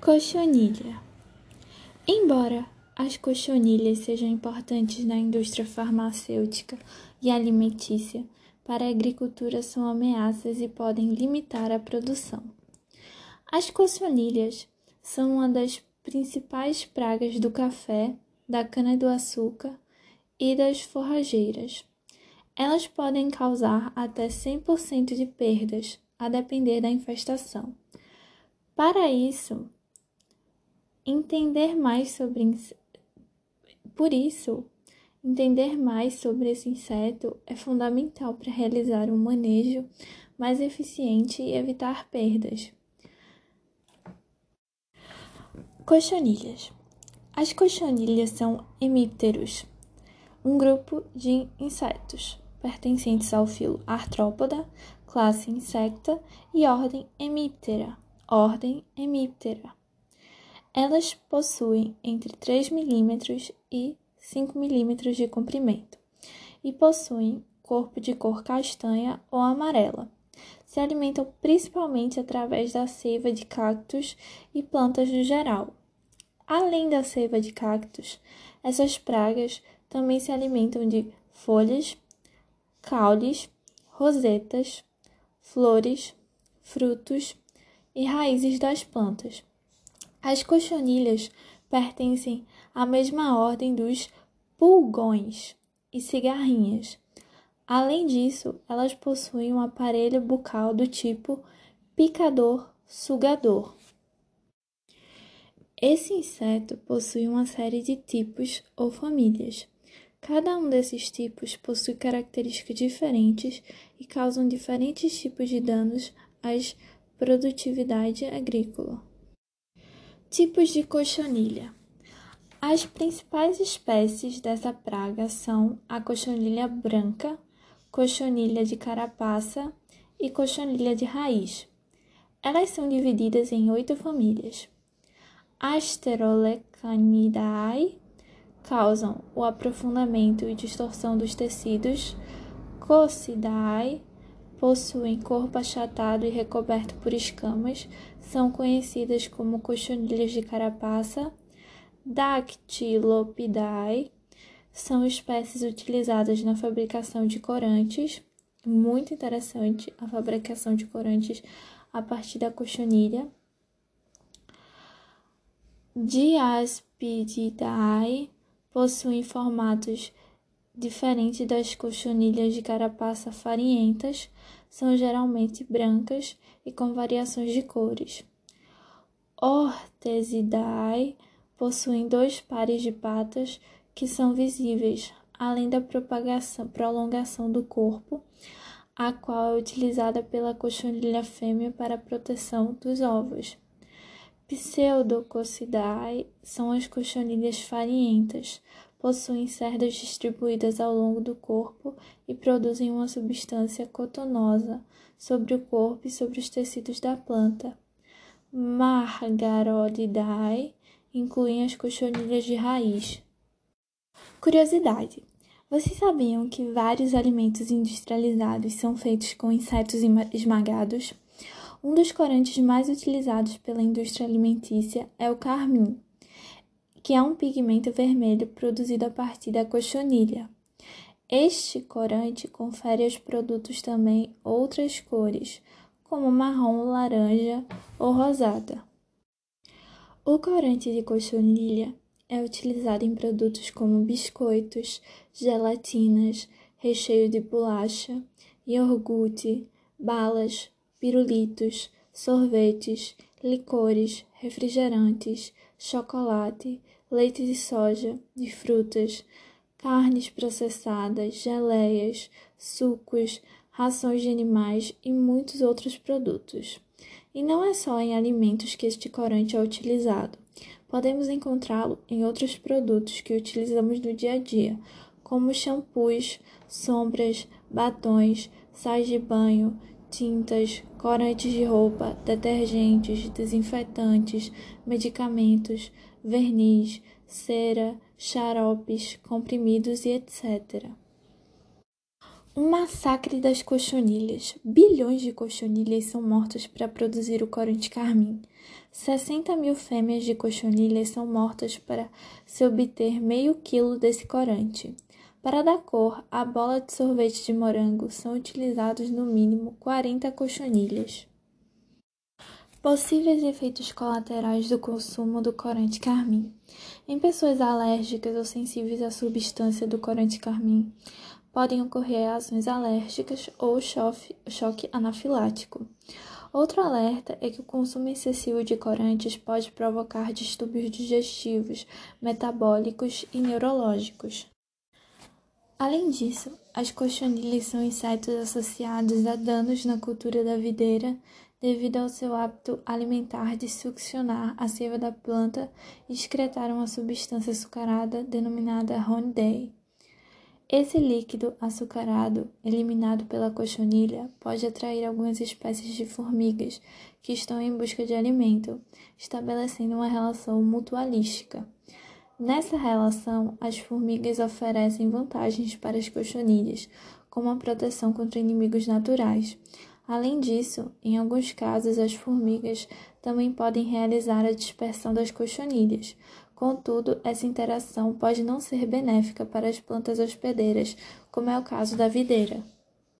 Cochonilha. Embora as cochonilhas sejam importantes na indústria farmacêutica e alimentícia, para a agricultura são ameaças e podem limitar a produção. As cochonilhas são uma das principais pragas do café, da cana-do-açúcar e das forrageiras. Elas podem causar até 100% de perdas, a depender da infestação. Para isso, entender mais sobre por isso, entender mais sobre esse inseto é fundamental para realizar um manejo mais eficiente e evitar perdas. Cochonilhas. As cochonilhas são hemípteros, um grupo de insetos pertencentes ao filo Artrópoda, classe Insecta e ordem Hemiptera, ordem Hemiptera. Elas possuem entre 3 mm e 5 mm de comprimento e possuem corpo de cor castanha ou amarela. Se alimentam principalmente através da seiva de cactos e plantas no geral. Além da seiva de cactos, essas pragas também se alimentam de folhas, caules, rosetas, flores, frutos e raízes das plantas. As cochonilhas pertencem à mesma ordem dos pulgões e cigarrinhas. Além disso, elas possuem um aparelho bucal do tipo picador-sugador. Esse inseto possui uma série de tipos ou famílias. Cada um desses tipos possui características diferentes e causam diferentes tipos de danos à produtividade agrícola. Tipos de cochonilha. As principais espécies dessa praga são a cochonilha branca, cochonilha de carapaça e cochonilha de raiz. Elas são divididas em oito famílias. Asterolecanidae causam o aprofundamento e distorção dos tecidos. Cocidae possuem corpo achatado e recoberto por escamas, são conhecidas como cochonilhas de carapaça. Dactylopidae são espécies utilizadas na fabricação de corantes. Muito interessante a fabricação de corantes a partir da cochonilha. Diaspididae possuem formatos diferentes das cochonilhas de carapaça farinhentas, são geralmente brancas e com variações de cores. Ortesidae possuem dois pares de patas que são visíveis, além da prolongação do corpo, a qual é utilizada pela cochonilha fêmea para a proteção dos ovos. Pseudococidae são as cochonilhas farinhentas, possuem cerdas distribuídas ao longo do corpo e produzem uma substância cotonosa sobre o corpo e sobre os tecidos da planta. Margarodidae incluem as cochonilhas de raiz. Curiosidade: vocês sabiam que vários alimentos industrializados são feitos com insetos esmagados? Um dos corantes mais utilizados pela indústria alimentícia é o carmim, que é um pigmento vermelho produzido a partir da cochonilha. Este corante confere aos produtos também outras cores, como marrom, laranja ou rosada. O corante de cochonilha é utilizado em produtos como biscoitos, gelatinas, recheio de bolacha, iogurte, balas, pirulitos, sorvetes, licores, refrigerantes, chocolate, leite de soja, de frutas, carnes processadas, geleias, sucos, rações de animais e muitos outros produtos. E não é só em alimentos que este corante é utilizado. Podemos encontrá-lo em outros produtos que utilizamos no dia a dia, como shampoos, sombras, batons, sais de banho, tintas, corantes de roupa, detergentes, desinfetantes, medicamentos, verniz, cera, xaropes, comprimidos e etc. Um massacre das cochonilhas. Bilhões de cochonilhas são mortas para produzir o corante carmim. 60 mil fêmeas de cochonilhas são mortas para se obter meio quilo desse corante. Para dar cor à bola de sorvete de morango, são utilizados no mínimo 40 cochonilhas. Possíveis efeitos colaterais do consumo do corante carmim. Em pessoas alérgicas ou sensíveis à substância do corante carmim, podem ocorrer reações alérgicas ou choque anafilático. Outro alerta é que o consumo excessivo de corantes pode provocar distúrbios digestivos, metabólicos e neurológicos. Além disso, as cochonilhas são insetos associados a danos na cultura da videira devido ao seu hábito alimentar de succionar a seiva da planta e excretar uma substância açucarada denominada Hornday. Esse líquido açucarado, eliminado pela cochonilha, pode atrair algumas espécies de formigas que estão em busca de alimento, estabelecendo uma relação mutualística. Nessa relação, as formigas oferecem vantagens para as cochonilhas, como a proteção contra inimigos naturais. Além disso, em alguns casos, as formigas também podem realizar a dispersão das cochonilhas, Contudo, essa interação pode não ser benéfica para as plantas hospedeiras, como é o caso da videira.